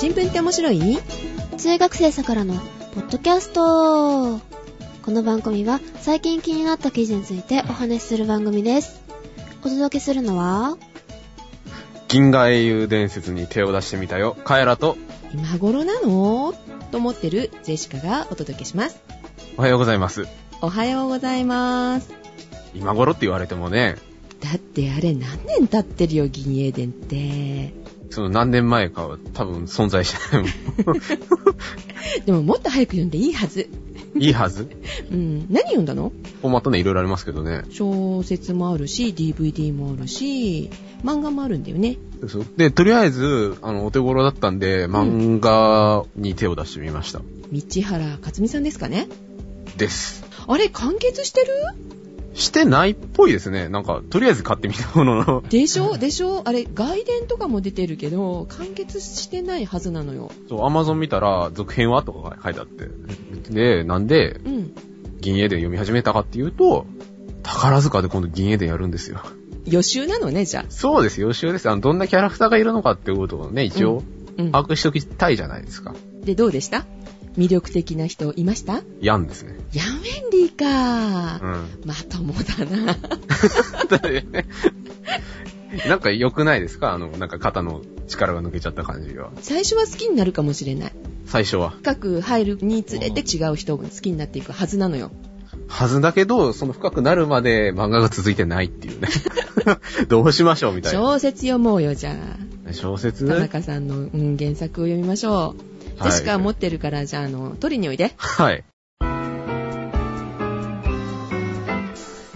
新聞って面白い？中学生さからのポッドキャストこの番組は最近気になった記事についてお話しする番組です。お届けするのは、銀河英雄伝説に手を出してみたよ。カエラと、今頃なの？と思ってるジェシカがお届けします。おはようございます。おはようございます。今頃って言われてもね、だってあれ何年経ってるよ、銀英伝って。その何年前かは多分存在しないもん。でももっと早く読んでいいはず。いいはず？うん。何読んだの？フォーマットね、いろいろありますけどね。小説もあるし、DVD もあるし、漫画もあるんだよね。そうで、とりあえず、あの、お手頃だったんで、漫画に手を出してみました。道原克美さんですかね？です。あれ、完結してる？してないっぽいですね。なんか、とりあえず買ってみたものの。でしょ？でしょ？あれ、外伝とかも出てるけど、完結してないはずなのよ。そう、アマゾン見たら、続編はとか書いてあって。で、なんで、うん。銀英伝読み始めたかっていうと、宝塚で今度銀英伝やるんですよ。予習なのね、じゃあ。そうです、予習です。あの、どんなキャラクターがいるのかっていうことをね、一応、うん。把握しておきたいじゃないですか。で、どうでした？魅力的な人いました？ヤンですね。ヤンウェンリーかう。ん。まともだな。なんか良くないですか？あの、なんか肩の力が抜けちゃった感じは。最初は好きになるかもしれない。最初は。深く入るにつれて違う人が好きになっていくはずなのよ。はずだけど、その深くなるまで漫画が続いてないっていうね。どうしましょうみたいな。小説読もうよ、じゃ小説？あ。田中さんの、うん、原作を読みましょう。ジェシカは持ってるから、じゃあ、あの、取りにおいで。はい。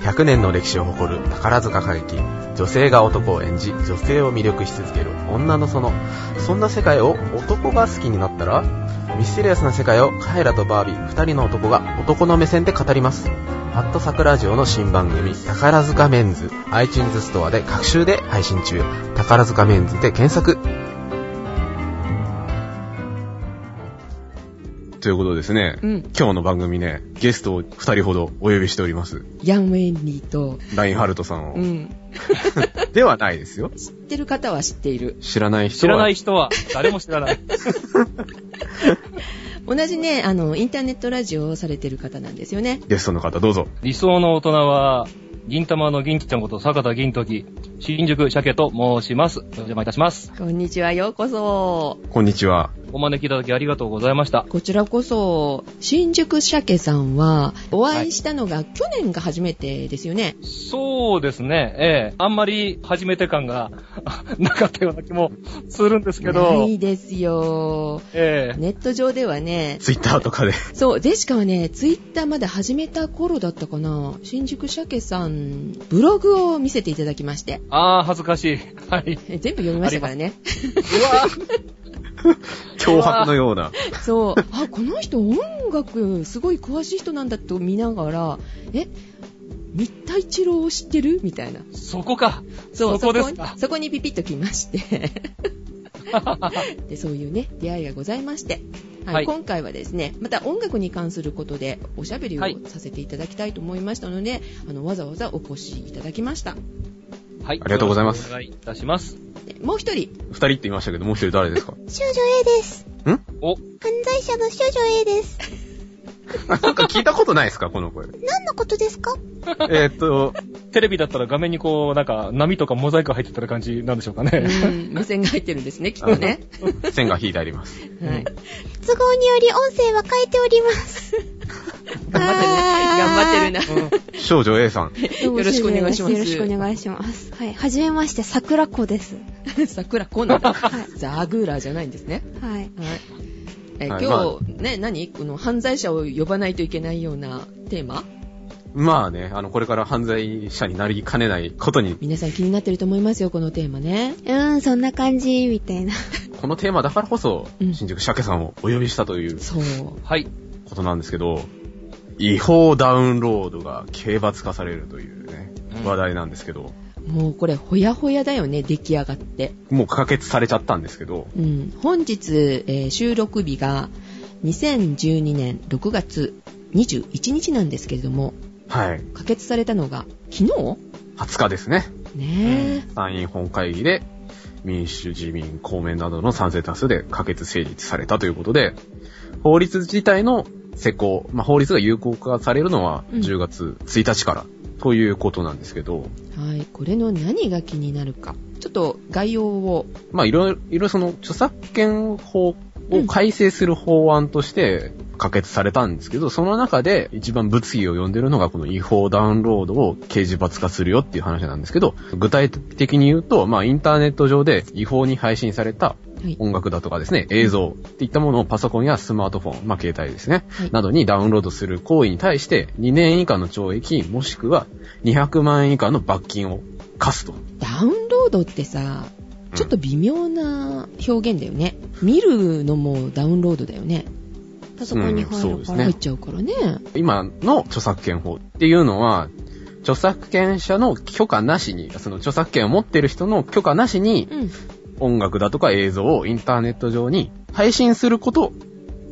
100年の歴史を誇る宝塚歌劇。女性が男を演じ、女性を魅力し続ける女の園。そんな世界を男が好きになったら、ミステリアスな世界をカエラとバービー二人の男が男の目線で語ります。ハットサクラジオの新番組、宝塚メンズ、iTunes ストアで各週で配信中。宝塚メンズで検索。ということですね。うん。今日の番組ね、ゲストを二人ほどお呼びしております。ヤンウェンリーと、ラインハルトさんを。うん。ではないですよ。知ってる方は知っている。知らない人は。知らない人は誰も知らない。同じね、あの、インターネットラジオをされてる方なんですよね。ゲストの方、どうぞ。理想の大人は、銀玉の銀ちゃんこと坂田銀時、新宿鮭と申します。お邪魔いたします。こんにちは、ようこそ。こんにちは。お招きいただきありがとうございました。こちらこそ、新宿鮭さんは、お会いしたのが去年が初めてですよね。そうですね、ええあんまり初めて感が なかったような気もするんですけなど、いですよ。ええネット上ではね、ツイッターとかで。そう、ジェシカはね、ツイッターまだ始めた頃だったかな。新宿鮭さん、ブログを見せていただきまして。あー、恥ずかしい。はい。え全部読みましたからね。脅迫のような。そう。あ、この人音楽すごい詳しい人なんだと見ながら、え、三田一郎を知ってる？みたいな。そこか。そう、そこですにか。そこにピピッと来まして。で、そういうね、出会いがございまして。はい、はい今回はですね、また音楽に関することでおしゃべりをはいさせていただきたいと思いましたので、あの、わざわざお越しいただきました。はい。ありがとうございますお願いいたします。でもう一人、二人って言いましたけど、もう一人誰ですか？少女 A です。お、犯罪者の少女 A です。なんか聞いたことないですか？この声。何のことですか？えーっと、テレビだったら画面にこう、なんか、波とかモザイク入ってたら感じなんでしょうかうね。ん、無線が入ってるんですね、きっとね。線が引いてあります。はい。都合により音声は変えております。頑張ってるね。頑張ってるな。少女 A さん。よろしくお願いしますよろしくお願いします。はい。はじめまして、桜子です。桜こんなんだ。はい。ザグーラーじゃないんですね。はい。はい。えはい今日、ね、何？この犯罪者を呼ばないといけないようなテーマ？まあね、あの、これから犯罪者になりかねないことに、皆さん気になってると思いますよ、このテーマね。うーん、そんな感じ、みたいな。このテーマだからこそうん、新宿鮭さんをお呼びしたというそう。はい。ことなんですけど、違法ダウンロードが刑罰化されるというね、うん話題なんですけど、もうこれ、ほやほやだよね、出来上がって。もう可決されちゃったんですけど、うん。本日、えー収録日が2012年6月21日なんですけれども、はい。可決されたのが昨日？20日ですね。ね参院本会議で民主、自民、公明などの賛成多数で可決成立されたということで、法律自体の施行、まあ、法律が有効化されるのはうん10月1日からということなんですけど、はい。これの何が気になるか。ちょっと概要を。まあ、いろいろ、その著作権法を改正する法案として可決されたんですけど、その中で一番物議を呼んでるのがこの違法ダウンロードを刑事罰化するよっていう話なんですけど、具体的に言うと、まあ、インターネット上で違法に配信されたはい。音楽だとかですね、映像っていったものをパソコンやスマートフォン、まあ携帯ですね、はいなどにダウンロードする行為に対して2年以下の懲役もしくは200万円以下の罰金を課すと。ダウンロードってさ、ちょっと微妙な表現だよね。見るのもダウンロードだよね。パソコンに入るから。ね入っちゃうからね。今の著作権法っていうのは、著作権者の許可なしに、その著作権を持ってる人の許可なしにうん。音楽だとか映像をインターネット上に配信すること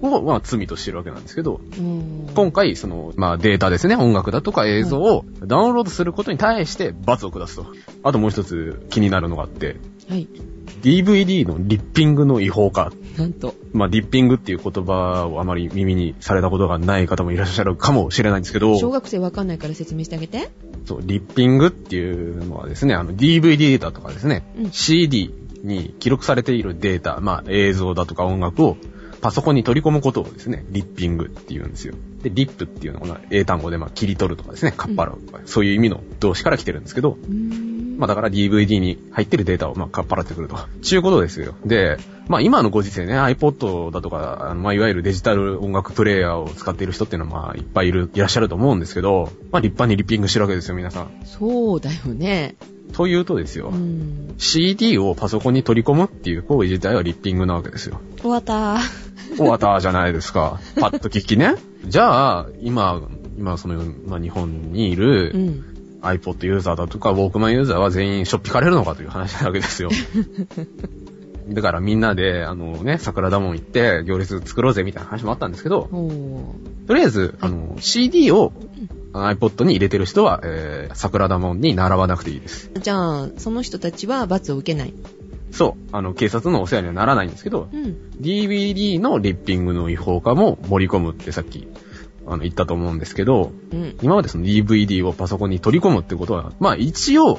を、まあ、罪としてるわけなんですけど、うん今回、その、まあ、データですね、音楽だとか映像をダウンロードすることに対して罰を下すと。あともう一つ気になるのがあって、はい。DVD のリッピングの違法化。なんと。まあ、リッピングっていう言葉をあまり耳にされたことがない方もいらっしゃるかもしれないんですけど、小学生わかんないから説明してあげて。そう、リッピングっていうのはですね、あの DVD だとかですね、うん CD に記録されているデータ、まあ映像だとか音楽をパソコンに取り込むことをですね、リッピングって言うんですよ。で、リップっていうのが英単語でまあ切り取るとかですね、カッパラとか、そういう意味の動詞から来てるんですけど。まあだから DVD に入ってるデータをまあかっぱらってくると。ちゅうことですよ。で、まあ今のご時世ね、iPod だとか、まあいわゆるデジタル音楽プレイヤーを使っている人っていうのはまあいっぱいいる、いらっしゃると思うんですけど、まあ立派にリッピングしてるわけですよ、皆さん。そうだよね。というとですよ、うん。CD をパソコンに取り込むっていう行為自体はリッピングなわけですよ。終わった。終わったじゃないですか。パッと聞きね。じゃあ、今、今その、まあ、日本にいうるん。iPod ユーザーだとか、ウォークマンユーザーは全員しょっぴかれるのかという話なわけですよ。だからみんなで、あのね、桜田門行って行列作ろうぜみたいな話もあったんですけど。とりあえず、あの、CD を iPod に入れてる人は、えー、桜田門に習わなくていいです。じゃあ、その人たちは罰を受けない。そう。あの、警察のお世話にはならないんですけど、うん。DVD のリッピングの違法化も盛り込むってさっき、あの、言ったと思うんですけど、うん。今までその DVD をパソコンに取り込むってことは、まあ一応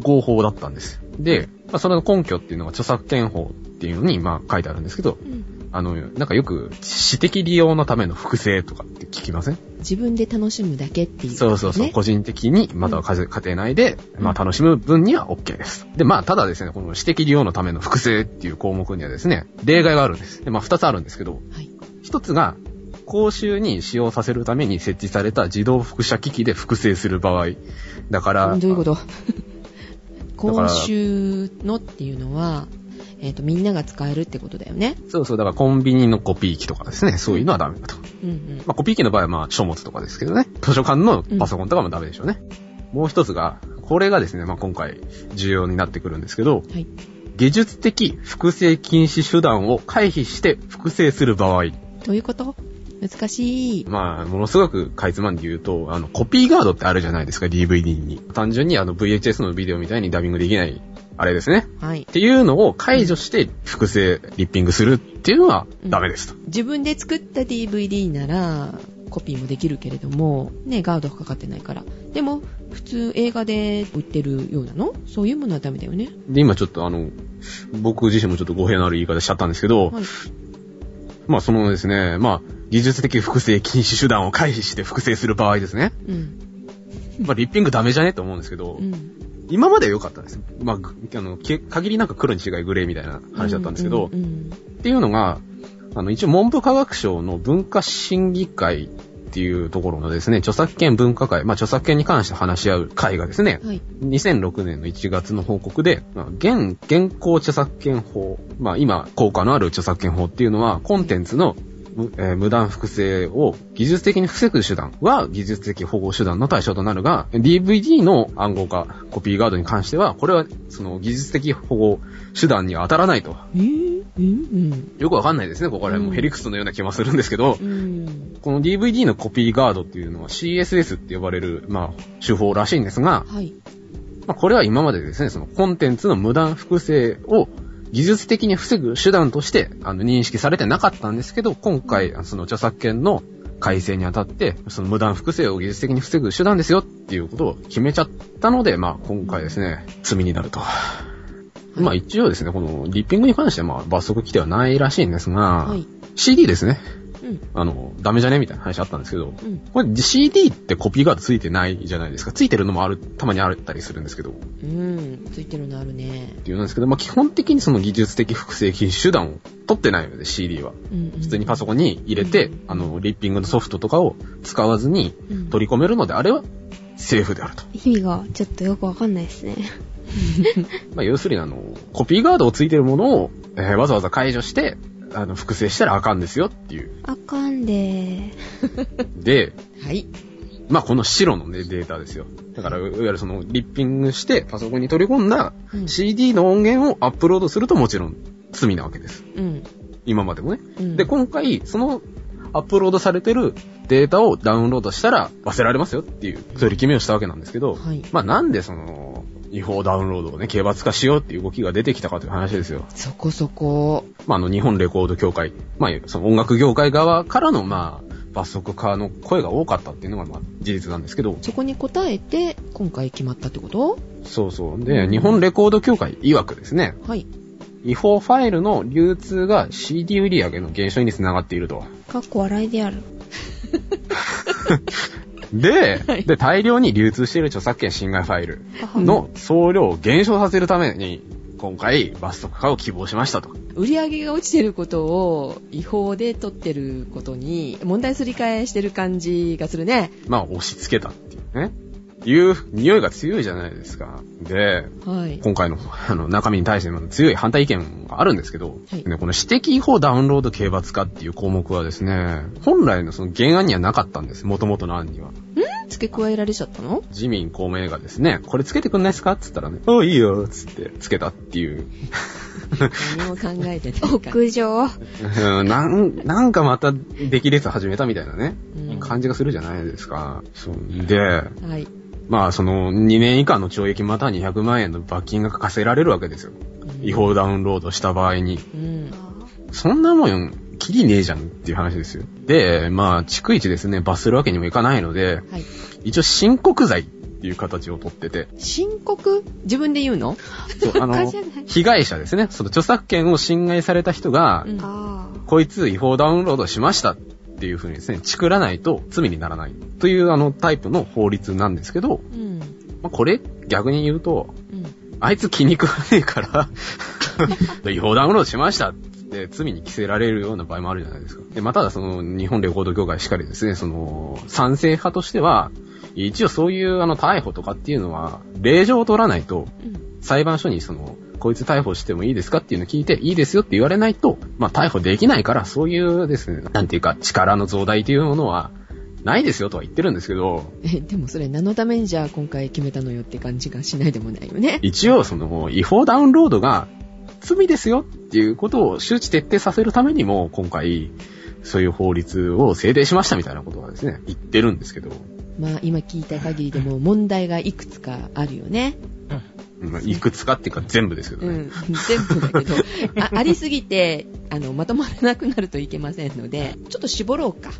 合法だったんです。で、まあそれの根拠っていうのが著作権法っていうのに、まあ書いてあるんですけど、うんあの、なんかよく私的利用のための複製とかって聞きません、自分で楽しむだけっていう、そうそうそう、ね個人的に、または家家庭内で、まあ楽しむ分には OK です。で、まあただですね、この私的利用のための複製っていう項目にはですね、例外があるんです。で、まあ二つあるんですけど、はい。一つが、公衆に使用させるために設置された自動複写機器で複製する場合。だから、どういうこと？今週のっていうのは、えっ、と、みんなが使えるってことだよね。そうそう、だからコンビニのコピー機とかですね、そういうのはダメだと。うんうん。まあコピー機の場合はまあ書物とかですけどね、図書館のパソコンとかもダメでしょうね。もう一つが、これがですね、まあ今回重要になってくるんですけど、はい。技術的複製禁止手段を回避して複製する場合。どういうこと？難しい。まあ、ものすごくかいつまんで言うと、あの、コピーガードってあるじゃないですか、DVD に。単純にあの VHS のビデオみたいにダビングできない、あれですね。はいっ。ていうのを解除して複製、リッピングするっていうのはダメですと。自分で作った DVD なら、コピーもできるけれども、ね、ガードがかかってないから。でも、普通映画で売ってるようなの？そういうものはダメだよね。で、今ちょっとあの、僕自身もちょっと語弊のある言い方しちゃったんですけど、はい。まあそのですね、まあ、技術的複製禁止手段を回避して複製する場合ですね。うん。まあ、リッピングダメじゃね？と思うんですけど、うん。今までは良かったんです。まあ、ぐあの、け限りなく黒に違いグレーみたいな話だったんですけど、うんうんっていうのが、あの、一応文部科学省の文化審議会っていうところのですね、著作権文化会、まあ、著作権に関して話し合う会がですねうん、はい。2006年の1月の報告で、まあ現、現行著作権法、まあ今、効果のある著作権法っていうのは、コンテンツの無,、えー無断複製を技術的に防ぐ手段は技術的保護手段の対象となるが、DVD の暗号化、コピーガードに関しては、これはその技術的保護手段には当たらないと。えー、うんよくわかんないですね、ここら辺もヘリクスのような気もするんですけど、うん。うん。この DVD のコピーガードっていうのは CSS って呼ばれる、まあ、手法らしいんですが、はい。まあ、これは今までですね、そのコンテンツの無断複製を技術的に防ぐ手段として、あの、認識されてなかったんですけど、今回、その著作権の改正にあたって、その無断複製を技術的に防ぐ手段ですよっていうことを決めちゃったので、まあ、今回ですね、罪になると。まあ一応ですね、このリッピングに関してはまあ罰則規定はないらしいんですが、はい。CD ですね。うん。あの、ダメじゃね？みたいな話あったんですけど、うん。これ CD ってコピーガードついてないじゃないですか。ついてるのもある、たまにあったりするんですけど、っうん。ついてるのあるね。ていうんですけど、まあ基本的にその技術的複製手段を取ってないので CD は。うん、うん。普通にパソコンに入れて、うんあの、リッピングのソフトとかを使わずにうん取り込めるのであれば、セーフであると。意味がちょっとよくわかんないですね。まあ要するにあの、コピーガードをついてるものを、えーわざわざ解除して、あの、複製したらあかんですよっていう。あかんでで、はい。まあこの白のね、データですよ。だから、いわゆるその、リッピングしてパソコンに取り込んだうん CD の音源をアップロードするともちろん罪なわけです。うん。今までもね。うんで、今回、そのアップロードされてるデータをダウンロードしたら忘れられますよっていう、そういう決めをしたわけなんですけど、はい。まあなんでその、違法ダウンロードをね、刑罰化しようっていう動きが出てきたかという話ですよ。そこそこ。まああの、日本レコード協会、まあその音楽業界側からのまあ、罰則化の声が多かったっていうのがまあ事実なんですけど、そこに応えて、今回決まったってこと？そうそう。で、日本レコード協会曰くですね、はい。違法ファイルの流通が CD 売上の減少につながっていると。かっこ笑いである。で、はいで、大量に流通している著作権侵害ファイルの総量を減少させるために、今回罰則化を希望しましたと。売り上げが落ちてることを違法で取ってることに問題すり替えしてる感じがするね。まあ、押し付けたっていうね。いう匂いが強いじゃないですか。で、はい。今回の あの中身に対しての強い反対意見があるんですけど、はいね、この指摘違法ダウンロード刑罰化っていう項目はですね、本来のその原案にはなかったんです。元々の案には。付け加えられちゃったの？自民公明がですね、これつけてくんないですか？っつったらね、ああ、いいよ、つってつけたっていう。何も考えてないか。屋上。うんなん、なんかまた出来列始めたみたいなね、うん感じがするじゃないですか。そうで、はい。まあその2年以下の懲役または200万円の罰金が課せられるわけですよ。違法ダウンロードした場合に。うん。そんなもん、きりねえじゃんっていう話ですよ。で、まあ、逐一ですね、罰するわけにもいかないので、はい。一応申告罪っていう形をとってて、申告？自分で言うの？そう、あの 被害者ですね、その著作権を侵害された人が、うんあこいつ違法ダウンロードしましたっていう風にですね、チクらないと罪にならないというあのタイプの法律なんですけど、うん。まあ、これ逆に言うと、うん。あいつ気に食わねえから、違法ダウンロードしましたって罪に着せられるような場合もあるじゃないですか。で、まあ、ただその日本レコード協会しかりですね、その賛成派としては、一応そういうあの逮捕とかっていうのは、令状を取らないと、うん。裁判所にその、こいつ逮捕してもいいですかっていうのを聞いて、いいですよって言われないと、まあ逮捕できないから、そういうですね、なんていうか、力の増大というものは、ないですよとは言ってるんですけど、え、でもそれ何のためにじゃあ今回決めたのよって感じがしないでもないよね。一応その、違法ダウンロードが罪ですよっていうことを周知徹底させるためにも、今回、そういう法律を制定しましたみたいなことはですね、言ってるんですけど、まあ今聞いた限りでも問題がいくつかあるよね。まあいくつかっていうか全部ですけどね。うん。全部だけど、あ ありすぎて、あの、まとまらなくなるといけませんので、ちょっと絞ろうか。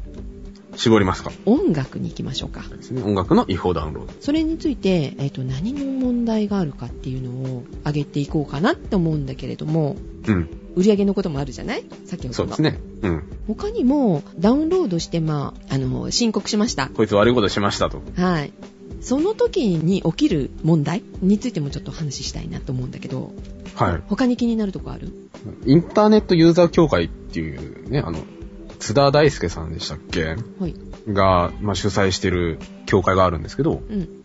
絞りますか音楽に行きましょうか。ですね。音楽の違法ダウンロード。それについて、えっ、と、何の問題があるかっていうのを挙げていこうかなって思うんだけれども、うん。売り上げのこともあるじゃない？先ほどの。そうですね。うん。他にも、ダウンロードして、まあ、あの、申告しました。こいつ悪いことしましたと。はい。その時に起きる問題についてもちょっと話したいなと思うんだけど、はい。他に気になるとこある？インターネットユーザー協会っていうね、あの、津田大介さんでしたっけ？はい。が、まあ、主催してる協会があるんですけど、うん。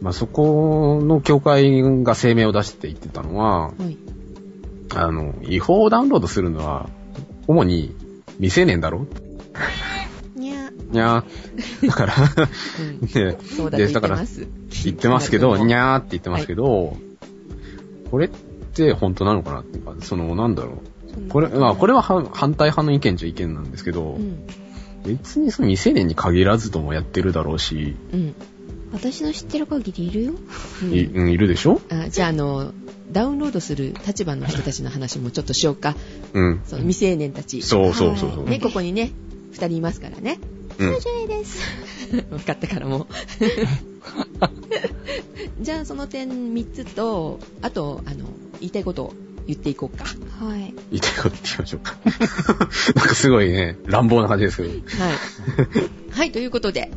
まあ、そこの協会が声明を出して言ってたのは、はい。あの、違法ダウンロードするのは、主に未成年だろ？にゃ。ー。だから、うん。ね、そうだと言ってます。言ってますけど、にゃゃーって言ってますけど、これって本当なのかなっていうか、その、なんだろう。これ、まあ、これは反反対派の意見じゃ意見なんですけど、うん。別にその未成年に限らずともやってるだろうし、うん。私の知ってる限りいるよ。うんいうんいるでしょ？あじゃあ、あの、ダウンロードする立場の人たちの話もちょっとしようか。うん。その未成年たち。そうそうそうそう。ね、ここにね、二人いますからね。うん。90です。分かったからもう。じゃあ、その点3つと、あと、あの、言いたいことを言っていこうか。はい。言いたいこと言ってみましょうか。なんかすごいね、乱暴な感じですけど。はい。はい、ということで、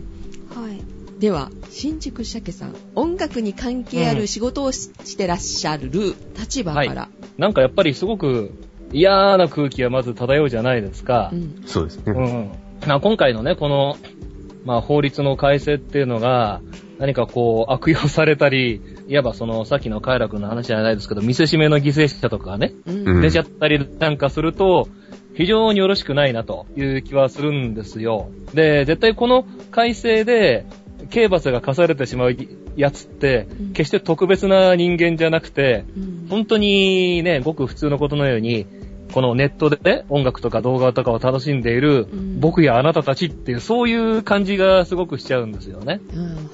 はい。では、新宿鮭さん、音楽に関係ある仕事をし,、てらっしゃる立場から、なんかやっぱりすごく嫌な空気がまず漂うじゃないですかう。ん、そうですね。うん。まあ今回のね、この、まあ法律の改正っていうのが、何かこう悪用されたり、いわばそのさっきの快楽の話じゃないですけど、見せしめの犠牲者とかね、出ちゃったりなんかすると、非常によろしくないなという気はするんですよ。で、絶対この改正で、刑罰が課されてしまうやつってうん、決して特別な人間じゃなくて、うん。本当にね、ごく普通のことのように、このネットでね、音楽とか動画とかを楽しんでいるうん。僕やあなたたちっていう、そういう感じがすごくしちゃうんですよね。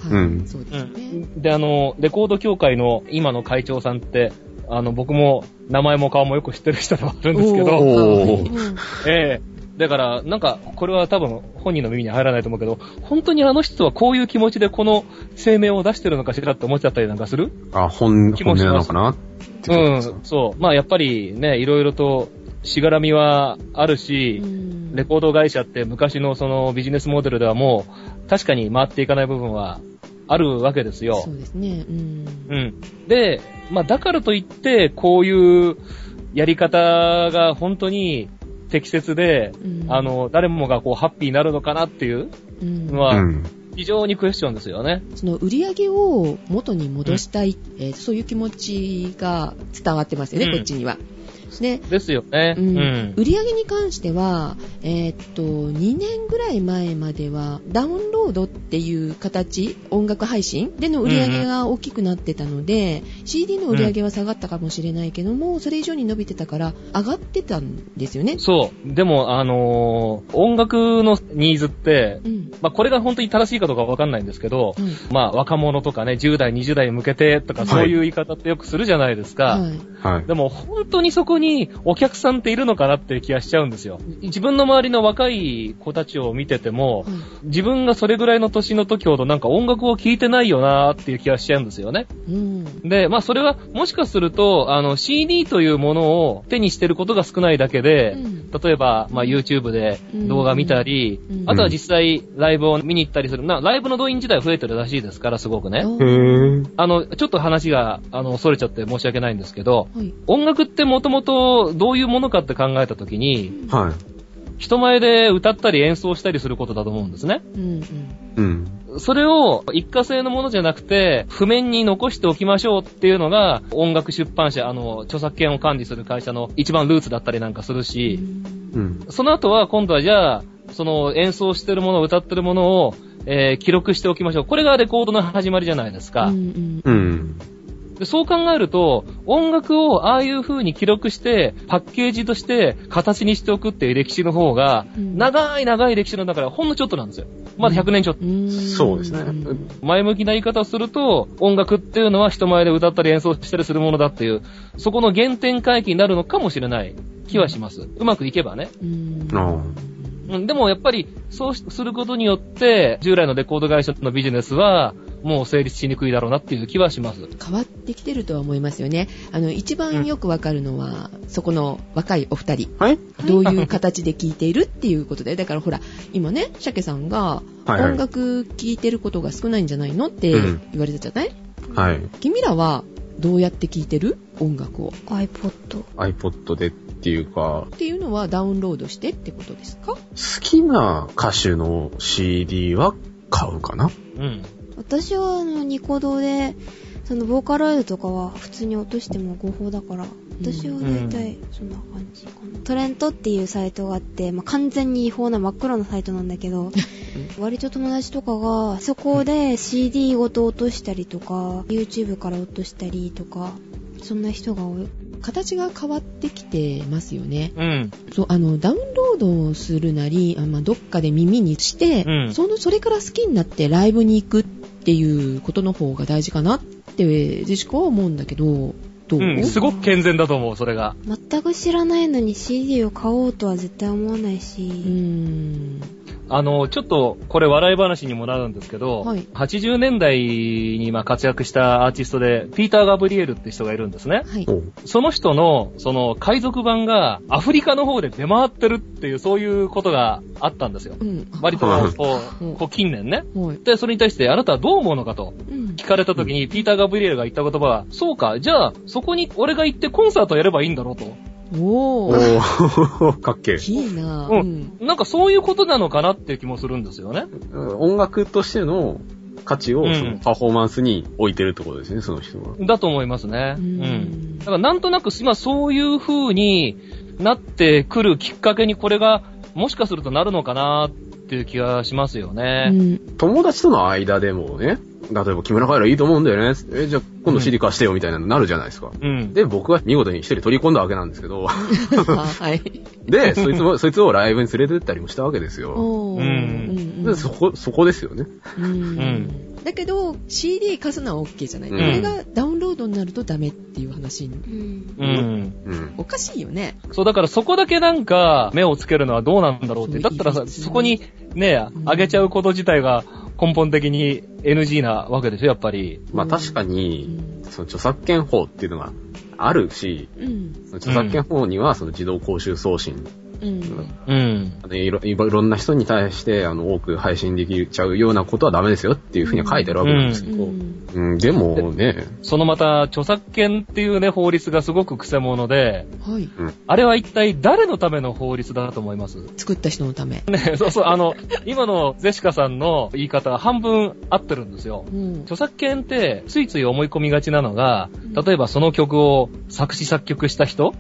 うん。そうですね。で、あの、レコード協会の今の会長さんって、あの、僕も名前も顔もよく知ってる人ではあるんですけど。ええ。だから、なんか、これは多分本人の耳に入らないと思うけど、本当にあの人はこういう気持ちでこの声明を出してるのかしらって思っちゃったりなんかする？あ、本、気もしますな？のか？なうん。そう。まあやっぱりね、いろいろとしがらみはあるし、うんレコード会社って昔のそのビジネスモデルではもう確かに回っていかない部分はあるわけですよそ。うですね。うん。うん。で、まあだからといって、こういうやり方が本当に適切で、うんあ、の、誰もがこうハッピーになるのかなっていううんのはうん。非常にクエスチョンですよね。その売り上げを元に戻したい、えーそういう気持ちが伝わってますよね、うんこっちには。で、ですよね。ううんん。売り上げに関しては、えーっと、2年ぐらい前までは、ダウンロードっていう形、音楽配信での売り上げが大きくなってたので、CD の売り上げは下がったかもしれないけども、それ以上に伸びてたから、上がってたんですよね。そう。でも、あのー音楽のニーズって、うん。まあ、これが本当に正しいかどうかわかんないんですけど、うんまあ、若者とかね、10代、20代に向けてとか、はいそういう言い方ってよくするじゃないですか。はい。はい。でも、本当にそこにお客さんっているのかなっていう気がしちゃうんですよ。自分の周りの若い子たちを見てても、はい自分がそれぐらいの年の時ほどなんか音楽を聴いてないよなっていう気がしちゃうんですよね。うん。で、まあそれはもしかすると、あの CD というものを手にしてることが少ないだけで、うん例えば、まあ YouTube で動画見たり、うんあとは実際ライブを見に行ったりする。なライブの動員自体増えてるらしいですから、すごくね。あの、ちょっと話が、あの、逸れちゃって申し訳ないんですけど、はい。音楽ってもともとどういうものかって考えたときに、はい。人前で歌ったり演奏したりすることだと思うんですね。うんうん。それを一過性のものじゃなくて、譜面に残しておきましょうっていうのが、音楽出版社、あの、著作権を管理する会社の一番ルーツだったりなんかするうん。し、うん。その後は今度はじゃあ、その演奏してるもの、歌ってるものを、えー記録しておきましょう。これがレコードの始まりじゃないですか。うんうん。でそう考えると、音楽をああいう風に記録して、パッケージとして形にしておくっていう歴史の方が、うん長い長い歴史の中ではほんのちょっとなんですよ。まだ100年ちょっと。うん。そうですねん前向きな言い方をすると、音楽っていうのは人前で歌ったり演奏したりするものだっていう、そこの原点回帰になるのかもしれない気はします。うまくいけばね。うん、でもやっぱり、そうすることによって、従来のレコード会社のビジネスは、もう成立しにくいだろうなっていう気はします。変わってきてるとは思いますよね。あの、一番よくわかるのは、そこの若いお二人。はいどういう形で聴いているっていうことで。だからほら、今ね、シャケさんが、音楽聴いてることが少ないんじゃないのってうん言われたじゃない、はい。君らは、どうやって聴いてる？音楽を。iPod。iPod でっていうか、っていうのはダウンロードしてってことですか？好きな歌手の CD は買うかな？うん。私はあの、ニコ動で、そのボーカロイドとかは普通に落としても合法だから、私は大体そんな感じかな。トレントっていうサイトがあって、まあ、完全に違法な真っ黒なサイトなんだけど、割と友達とかがそこで CD ごと落としたりとか、YouTube から落としたりとか、そんな人が多い。形が変わってきてますよね。うん。そう、あの、ダウンロードをするなり、あまあ、どっかで耳にして、うんその、それから好きになってライブに行くっっていうことの方が大事かなって、ジェシカは思うんだけど、どう、うん、すごく健全だと思う、それが。全く知らないのに CD を買おうとは絶対思わないうし、ん。あの、ちょっと、これ笑い話にもなるんですけど、はい80年代にまあ活躍したアーティストで、ピーター・ガブリエルって人がいるんですね。はい。その人の、その、海賊版がアフリカの方で出回ってるっていう、そういうことがあったんですよ。うん。割とうんこうこう近年ね。はい。で、それに対して、あなたはどう思うのかとうん。聞かれた時に、ピーター・ガブリエルが言った言葉は、そうか、じゃあ、そこに俺が行ってコンサートやればいいんだろうと。おおー。ー かっけえ。いいなううん。なんかそういうことなのかなっていう気もするんですよね。うん音楽としての価値をうんそのパフォーマンスに置いてるってことですね、その人は。だと思いますね。ううんん。だからなんとなく、今そういう風になってくるきっかけにこれが、もしかするとなるのかなっていう気がしますようね。ん。友達との間でもね、例えば木村カエラいいと思うんだよね。え、じゃあ今度 CD 貸してよみたいなのになるじゃないですか。うん。で、僕は見事に一人取り込んだわけなんですけど、あ はい。で、そいつも、そいつをライブに連れてったりもしたわけですよ。おー。うんでそこ、そこですよね。うんんだけど、CD 貸すのは OK じゃない。うんこれがダウンロードになるとダメっていう話に。うん。うん。うん。おかしいよね。そう、だからそこだけなんか目をつけるのはどうなんだろうって。だったらさ、そこにね、うん上げちゃうこと自体が根本的に NG なわけでしょ、やっぱり。まあ確かうに、ん。その著作権法っていうのがあるし、うん。その著作権法にはその自動公衆送信、うん。うん。あのいろいろんな人に対してあの多く配信できちゃうようなことはダメですよっていうふうには書いてあるわけなんですけど、うんうん、でもね、そのまた、著作権っていうね、法律がすごく癖者で、はい。あれは一体誰のための法律だと思います？作った人のため。ね、そうそう、あの、今のゼシカさんの言い方は半分合ってるんですよ。うん。著作権ってついつい思い込みがちなのがうん、例えばその曲を作詞作曲した人。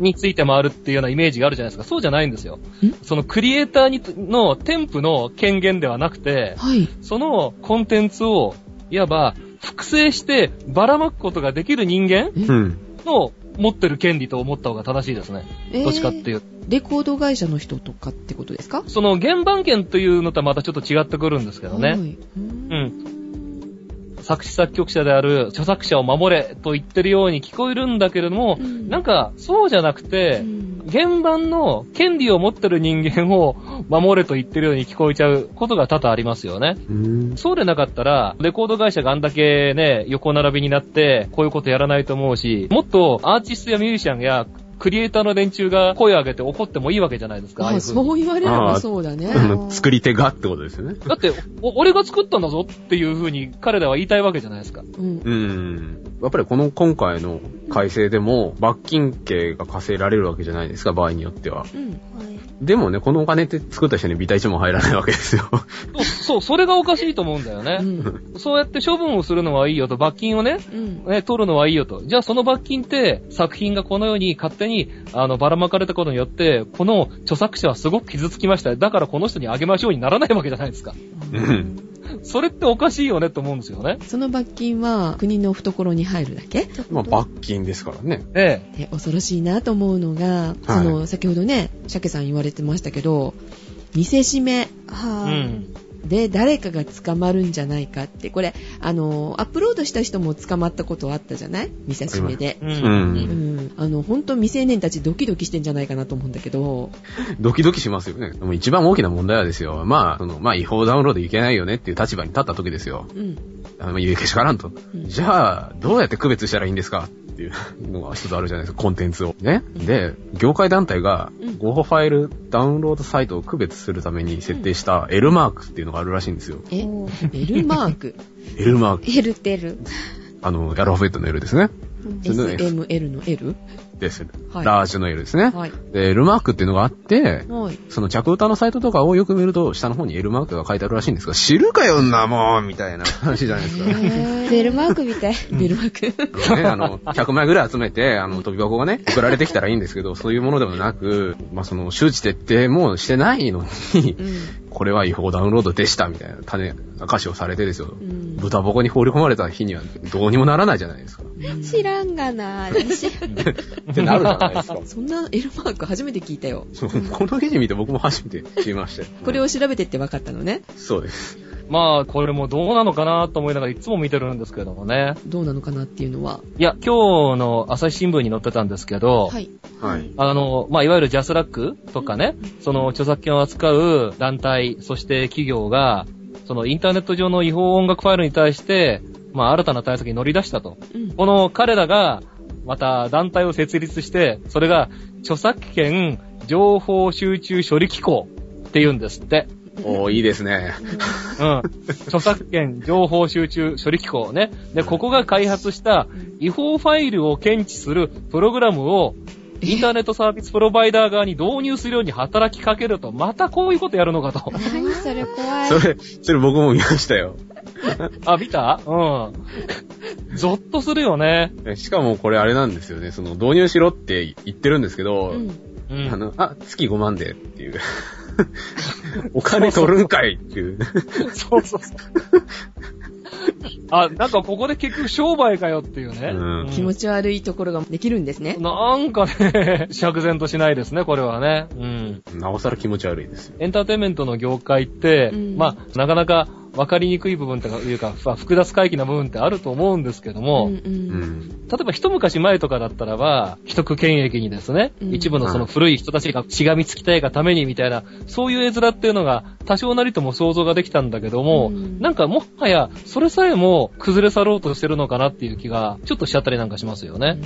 について回るっていうようなイメージがあるじゃないですか。そうじゃないんですよん？そのクリエイターにの添付の権限ではなくて、はい。そのコンテンツを、いわば、複製してばらまくことができる人間。の持ってる権利と思った方が正しいですね。えー？どっちかっていう。レコード会社の人とかってことですか？その原版権というのとはまたちょっと違ってくるんですけどね。はい。うん。作詞作曲者である著作者を守れと言ってるように聞こえるんだけれども、うんなんかそうじゃなくて、うん原版の権利を持ってる人間を守れと言ってるように聞こえちゃうことが多々ありますよね。うん。そうでなかったら、レコード会社があんだけね、横並びになって、こういうことやらないと思うし、もっとアーティストやミュージシャンやクリエイターの連中が声を上げて怒ってもいいわけじゃないですか。ああそう言われればそうだね。うん作り手がってことですよね。だって、お俺が作ったんだぞっていう風に彼らは言いたいわけじゃないですか。うん。うん。やっぱりこの今回の改正でも罰金刑が課せられるわけじゃないですか、場合によっては。うん。はい。でもね、このお金って作った人にビタ一も入らないわけですよ。そう、そうそれがおかしいと思うんだようね。ん。そうやって処分をするのはいいよと、罰金をね、うん。ね、取るのはいいよと。じゃあその罰金って、作品がこのように勝手に、あの、ばらまかれたことによって、この著作者はすごく傷つきました。だからこの人にあげましょうにならないわけじゃないですか。うん。それっておかしいよねと思うんですよね。その罰金は国の懐に入るだけ？まあ、罰金ですからね。えで恐ろしいなと思うのが、その、先ほどね、鮭さん言われてましたけど、見せしめえ。はぁ、うん。で誰かが捕まるんじゃないかって、これ、あの、アップロードした人も捕まったことあったじゃない？見せしめで。う。うん。うんん。あの、本当未成年たちドキドキしてんじゃないかなと思うんだけど、ドキドキしますよね。でも一番大きな問題はですよ。まあ、その、まあ、違法ダウンロードいけないよねっていう立場に立った時ですよ。うん。あの、言うけしからんと。うんじゃあ、どうやって区別したらいいんですか？っていうのが一つあるじゃないですか、コンテンツを。ね。で、業界団体がうん、合法ファイルダウンロードサイトを区別するために設定した L マークっていうのがあるらしいんですよ。え ?L マーク？L マーク。エルテル。あの、アルファベットの L ですね。SML の L? です。はいラージの L ですね。はい。で、L マークっていうのがあって、はい。その着歌のサイトとかをよく見ると、下の方に L マークが書いてあるらしいんですが、知るかよんなもんみたいな話じゃないですか。ね、ベルマークみたい。ベルマーク。あの、100枚ぐらい集めて、あの、飛び箱がね、送られてきたらいいんですけど、そういうものでもなく、まあ、その、周知徹底もしてないのに、うん。これは違法ダウンロードでした、みたいな種、明かしをされてですよ。うん。豚箱に放り込まれた日には、どうにもならないじゃないですか。知らんがな私。ってなるじゃないですか。そんな L マーク初めて聞いたよ。この記事見て僕も初めて知りましたよ。これを調べてって分かったのね。そうです。まあ、これもどうなのかなと思いながらいつも見てるんですけどもね。どうなのかなっていうのは。いや、今日の朝日新聞に載ってたんですけど、はい。はい。あの、まあ、いわゆるジャスラックとかね、その著作権を扱う団体、そして企業が、そのインターネット上の違法音楽ファイルに対して、まあ、新たな対策に乗り出したと。うん。この彼らが、また団体を設立して、それが著作権情報集中処理機構って言うんですって。おー、いいですね。うん。著作権情報集中処理機構ね。で、ここが開発した違法ファイルを検知するプログラムをインターネットサービスプロバイダー側に導入するように働きかけると、またこういうことやるのかと。何それ怖い。それ、それ僕も見ましたよ。あ、見た？うん。ゾッとするよね。しかもこれあれなんですよね。その導入しろって言ってるんですけど、うん。うん。あの、あ、月5万でっていう。お金取るんかいっていう。そうそうそう。あ、なんかここで結局商売かよっていうね。うん気持ち悪いところができるんですね。なんかね、釈然としないですね、これはね。うん。なおさら気持ち悪いですよ。エンターテインメントの業界って、うんまあ、なかなか分かりにくい部分というか、まあ複雑回帰な部分ってあると思うんですけども、うんう。うんん。例えば一昔前とかだったらば、既得権益にですね、うん一部のその古い人たちがしがみつきたいがためにみたいな、そういう絵面っていうのが多少なりとも想像ができたんだけども、うんなんかもはやそれさえも崩れ去ろうとしてるのかなっていう気がちょっとしちゃったりなんかしますよね。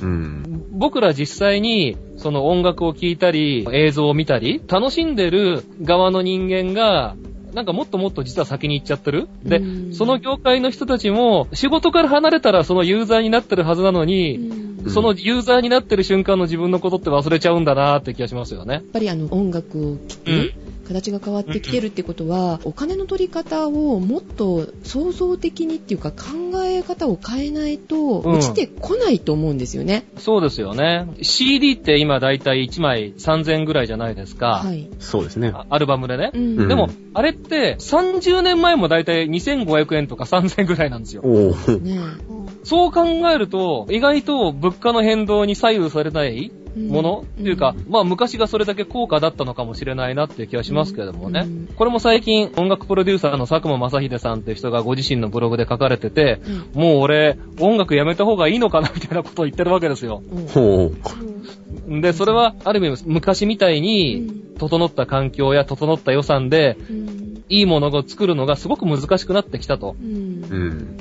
うん。僕ら実際にその音楽を聴いたり、映像を見たり、楽しんでる側の人間が、なんかもっともっと実は先に行っちゃってる？でう、んその業界の人たちも仕事から離れたらそのユーザーになってるはずなのに、そのユーザーになってる瞬間の自分のことって忘れちゃうんだなーって気がしますよね。やっぱりあの音楽を聴く、うん形が変わってきてるってことは、お金の取り方をもっと創造的にっていうか考え方を変えないとうん落ちてこないと思うんですよね。そうですよね。CD って今だいたい1枚3000円ぐらいじゃないですか。はい。そうですね。あアルバムでね。うんうんでも、あれって30年前もだいたい2500円とか3000円ぐらいなんですよ。ねそう考えると、意外と物価の変動に左右されないえもの、うんっていうか、まあ昔がそれだけ高価だったのかもしれないなっていう気がしますけれどもね。うんこれも最近音楽プロデューサーの佐久間正秀さんっていう人がご自身のブログで書かれてて、もう俺音楽やめた方がいいのかなみたいなことを言ってるわけですよ。うんほう。で、それはある意味昔みたいに整った環境や整った予算でうんいいものを作るのがすごく難しくなってきたと。うんうん。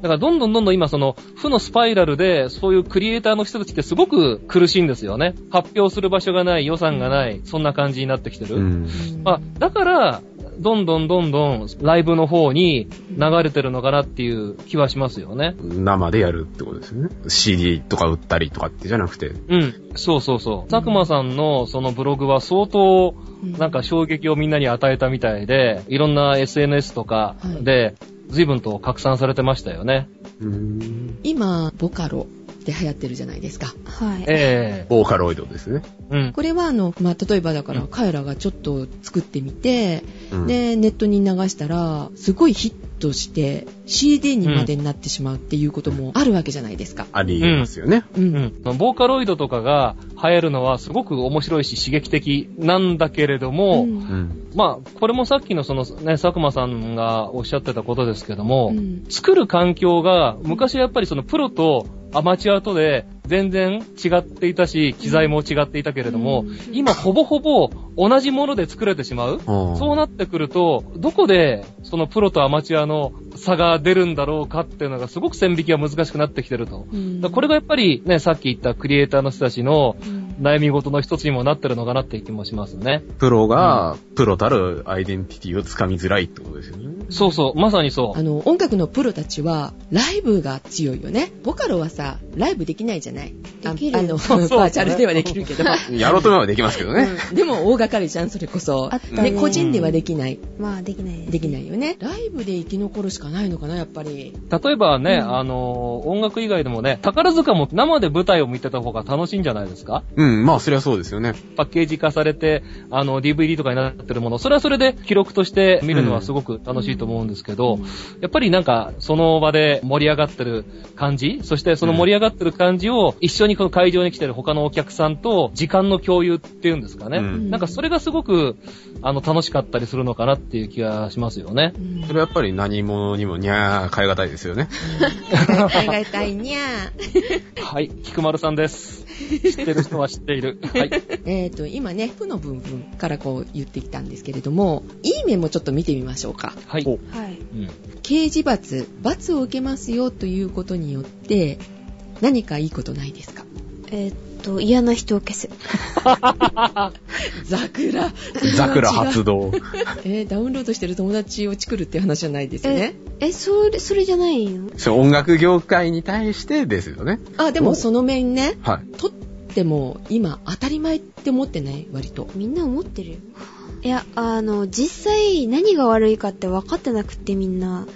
だからどんどんどんどん今その負のスパイラルでそういうクリエイターの人たちってすごく苦しいんですよね。発表する場所がない、予算がない、そんな感じになってきてる。うん。まあ、だから、どんどんどんどんライブの方に流れてるのかなっていう気はしますよね。生でやるってことですよね。CD とか売ったりとかってじゃなくて。うん。そうそうそう。佐久間さんのそのブログは相当なんか衝撃をみんなに与えたみたいで、いろんな SNS とかで随分と拡散されてましたよね。うん。今、ボカロって流行ってるじゃないですか。はい。ええボーカロイドですね。うん。これはあの、まあ、例えばだから、うん彼らがちょっと作ってみて、うん、で、ネットに流したら、すごいヒットして、CD にまでになってしまうっていうこともあるわけじゃないですか。ありえますよね。うん。うん。ボーカロイドとかが流行るのはすごく面白いし刺激的なんだけれども、うんうん。まあ、これもさっきのそのね、佐久間さんがおっしゃってたことですけども、うん作る環境が昔はやっぱりそのプロとアマチュアとで全然違っていたし、機材も違っていたけれども、うん今ほぼほぼ同じもので作れてしまう。そうなってくると、どこでそのプロとアマチュアの差が出るんだろうかっていうのがすごく線引きが難しくなってきてると。これがやっぱりね、さっき言ったクリエイターの人たちのうん悩み事の一つにもなってるのかなっていう気もしますね。プロが、プロたるアイデンティティをつかみづらいってことですよね。そうそう、まさにそうあ。の、音楽のプロたちは、ライブが強いよね。ボカロはさ、ライブできないじゃないあできるあの、バーチャルではできるけど。やろうと思えばできますけどね。うんでも大掛かりじゃん、それこそ。あったねで、個人ではできない。まあ、できないできないよね。ライブで生き残るしかないのかな、やっぱり。例えばね、うんあの、音楽以外でもね、宝塚も生で舞台を見てた方が楽しいんじゃないですか？ううん、まあ、そりゃそうですよね。パッケージ化されて、あの、DVD とかになってるもの、それはそれで記録として見るのはすごく楽しいと思うんですけど、やっぱりなんか、その場で盛り上がってる感じ、そしてその盛り上がってる感じを一緒にこの会場に来てる他のお客さんと時間の共有っていうんですかね。うんなんかそれがすごく、あの、楽しかったりするのかなっていう気がしますよね。うんそれはやっぱり何者にもにゃー変え難いですよね。考えたいにゃー。はい、菊丸さんです。知ってる人は知っている。はい。えっと、今ね、負の部分からこう言ってきたんですけれども、いい面もちょっと見てみましょうか。はい。おはい。うん刑事罰、罰を受けますよということによって、何かいいことないですか？えーっと、嫌な人を消す。桜。桜発動。えーダウンロードしてる友達を作るっていう話じゃないですよね？え、それ、それじゃないのそう、音楽業界に対してですよね。あ、でもその面ね、はい。撮っても今当たり前って思ってない？割と。みんな思ってるよ。いや、あの、実際何が悪いかって分かってなくってみんな。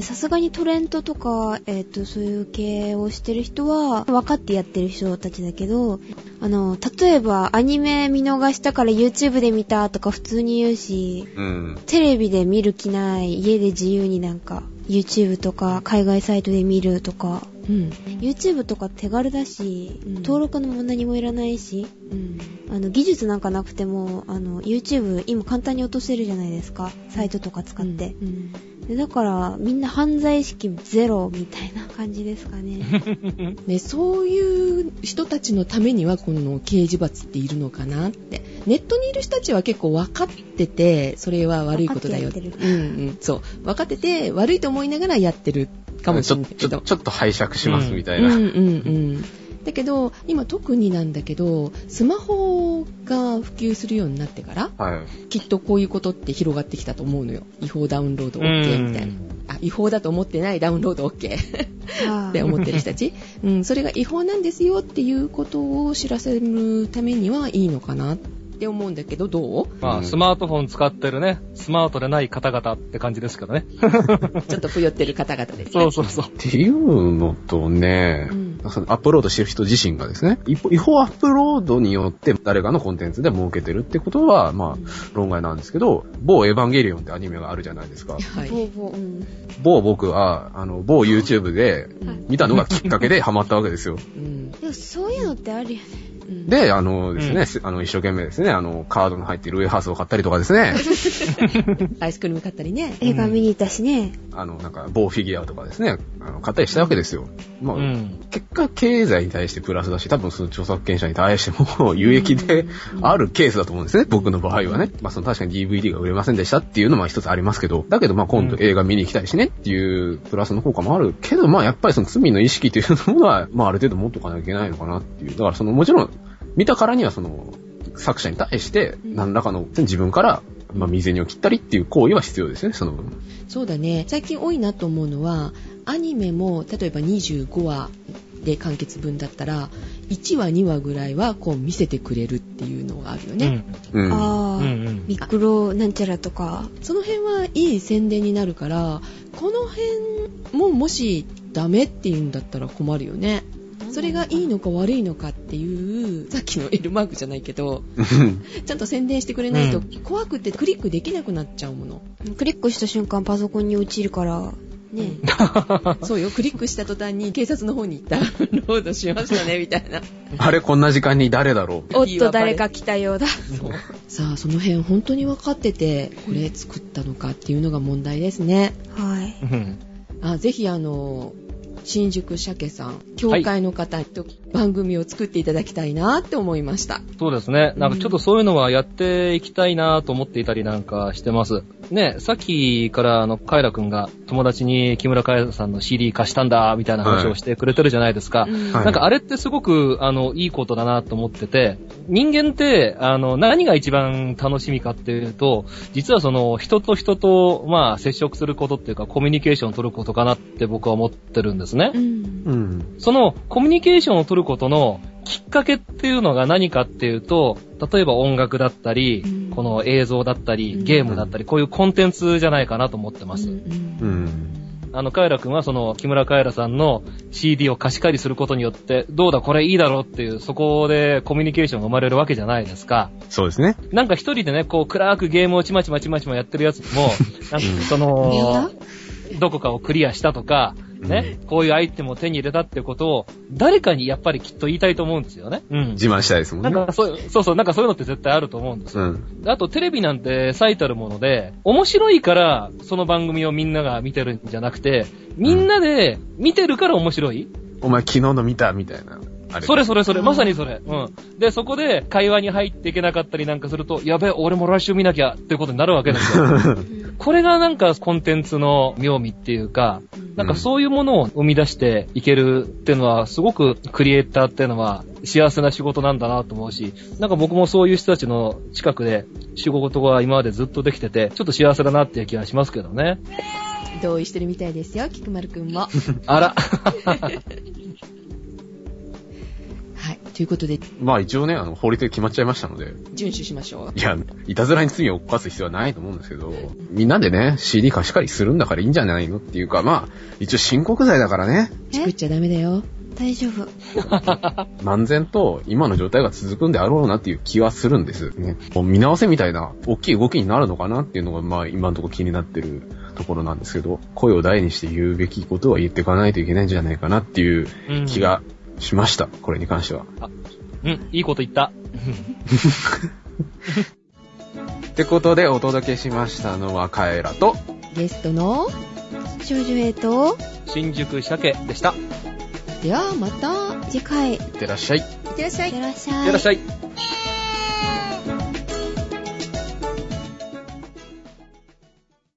さすがにトレントとか、えっ、と、そういう系をしてる人は、分かってやってる人たちだけど、あの、例えば、アニメ見逃したから YouTube で見たとか普通に言うし、うん。テレビで見る気ない、家で自由になんか、YouTube とか海外サイトで見るとか、うん。YouTube とか手軽だし、うん登録のも何もいらないし、うん。あの、技術なんかなくても、あの、YouTube 今簡単に落とせるじゃないですか。サイトとか使って。うん。でだから、みんな犯罪意識ゼロみたいな感じですかね。ね、そういう人たちのためにはこの刑事罰っているのかなって。ネットにいる人たちは結構分かってて、それは悪いことだよ。分かってやってうんうん。そう。分かってて、悪いと思いながらやってるかもしちょれないけど。ちょちょっと拝借しますみたいな。うんうんうん。だけど、今特になんだけど、スマホが普及するようになってから、はい。きっとこういうことって広がってきたと思うのよ。違法ダウンロード OK みたいな。あ、違法だと思ってないダウンロード OK はって思ってる人たち。うん、それが違法なんですよっていうことを知らせるためにはいいのかなって思うんだけど、どう？まあ、スマートフォン使ってるね、スマートでない方々って感じですけどね。ちょっとぷよってる方々ですね。そうそうそう。っていうのとね、うんそのアップロードしてる人自身がですね、違法アップロードによって誰かのコンテンツで儲けてるってことは、まあ、論外なんですけど、某エヴァンゲリオンってアニメがあるじゃないですか。はい。某僕は、あの、某 YouTube でうん見たのがきっかけでハマったわけですよ。うんでもそういうのってあるよね。うん、で、あのですね、うんすあの、一生懸命ですね、あの、カードの入っているウェハースを買ったりとかですね、アイスクリーム買ったりね。映画見に行ったしね。あの、なんか、某フィギュアとかですね、あの買ったりしたわけですよ。まあ、うん。結果、経済に対してプラスだし、多分その著作権者に対しても 有益であるケースだと思うんですね、僕の場合はね。まあ、その確かに DVD が売れませんでしたっていうのも一つありますけど、だけどまあ今度映画見に行きたいしねっていうプラスの効果もあるけど、まあやっぱりその罪の意識というものは、まあある程度持っとかなきゃいけないのかなっていう。だからそのもちろん、見たからにはその、作者に対して何らかの自分から、まあ、未然を切ったりっていう行為は必要ですよね、その分。そうだね。最近多いなと思うのは、アニメも、例えば25話で完結分だったら、1話、2話ぐらいはこう見せてくれるっていうのがあるよね。うん。あうあ、ん。うん。ミクロなんちゃらとか。その辺はいい宣伝になるから、この辺ももしダメっていうんだったら困るよね。それがいいのか悪いのかっていう、さっきの L マークじゃないけど、ちゃんと宣伝してくれないとうん怖くてクリックできなくなっちゃうもの。クリックした瞬間パソコンに落ちるから、ね。そうよ、クリックした途端に警察の方にダウンロードしましたね、みたいな。あれ、こんな時間に誰だろうおっと誰か来たようだ。さあ、その辺本当に分かってて、これ作ったのかっていうのが問題ですね。はい。うん。あぜひあの、新宿鮭さん、協会の方と番組を作っていただきたいなって思いました。そうですね。なんかちょっとそういうのはやっていきたいなと思っていたりなんかしてます。ね、さっきからあの、カイラくんが友達に木村カエラさんの CD 貸したんだ、みたいな話をしてくれてるじゃないですか。うんはいなんかあれってすごく、あの、いいことだなと思ってて、人間って、あの、何が一番楽しみかっていうと、実はその、人と人と、まあ、接触することっていうか、コミュニケーションを取ることかなって僕は思ってるんですね。うん。うん。そのコミュニケーションを取ることのきっかけっていうのが何かっていうと、例えば音楽だったり、うんこの映像だったり、うんゲームだったり、こういうコンテンツじゃないかなと思ってます。うんうん。あの、カエラ君はその、木村カエラさんの CD を貸し借りすることによって、どうだ、これいいだろうっていう、そこでコミュニケーションが生まれるわけじゃないですか。そうですね。なんか一人でね、こう、暗くゲームをちまちまちまちまやってるやつも、なんかその、どこかをクリアしたとか、ね、こういうアイテムを手に入れたっていうことを、誰かにやっぱりきっと言いたいと思うんですよね。うん。自慢したいですもんね。なんかそう、そうそう、なんかそういうのって絶対あると思うんですよ。うん。あとテレビなんて最たるもので、面白いからその番組をみんなが見てるんじゃなくて、みんなで見てるから面白い、お前昨日の見たみたいな。あれそれそれそれ、まさにそれ。うん。で、そこで会話に入っていけなかったりなんかすると、やべえ、俺も来週見なきゃっていうことになるわけですよ。これがなんかコンテンツの妙味っていうか、なんかそういうものを生み出していけるっていうのは、すごくクリエイターっていうのは幸せな仕事なんだなと思うし、なんか僕もそういう人たちの近くで仕事が今までずっとできてて、ちょっと幸せだなっていう気がしますけどね。同意してるみたいですよ、菊丸くんも。は あら。い。ということで、まあ一応ね、あの、法律で決まっちゃいましたので、遵守しましょう。いや、いたずらに罪を犯す必要はないと思うんですけど、みんなでね、CD 貸し借りするんだからいいんじゃないのっていうか、まあ、一応申告罪だからね、作っちゃダメだよ。大丈夫。漫然と今の状態が続くんであろうなっていう気はするんですね。こう見直せみたいな大きい動きになるのかなっていうのが、まあ今のところ気になってるところなんですけど、声を大にして言うべきことは言っていかないといけないんじゃないかなっていう気がしました。これに関しては。うん、いいこと言った。ってことでお届けしましたのはカエラと、ゲストの、少女 A と、新宿鮭でした。いではまた、次回、いいってらっしゃい。いってらっしゃいって。らっしゃい。ってらっしゃい。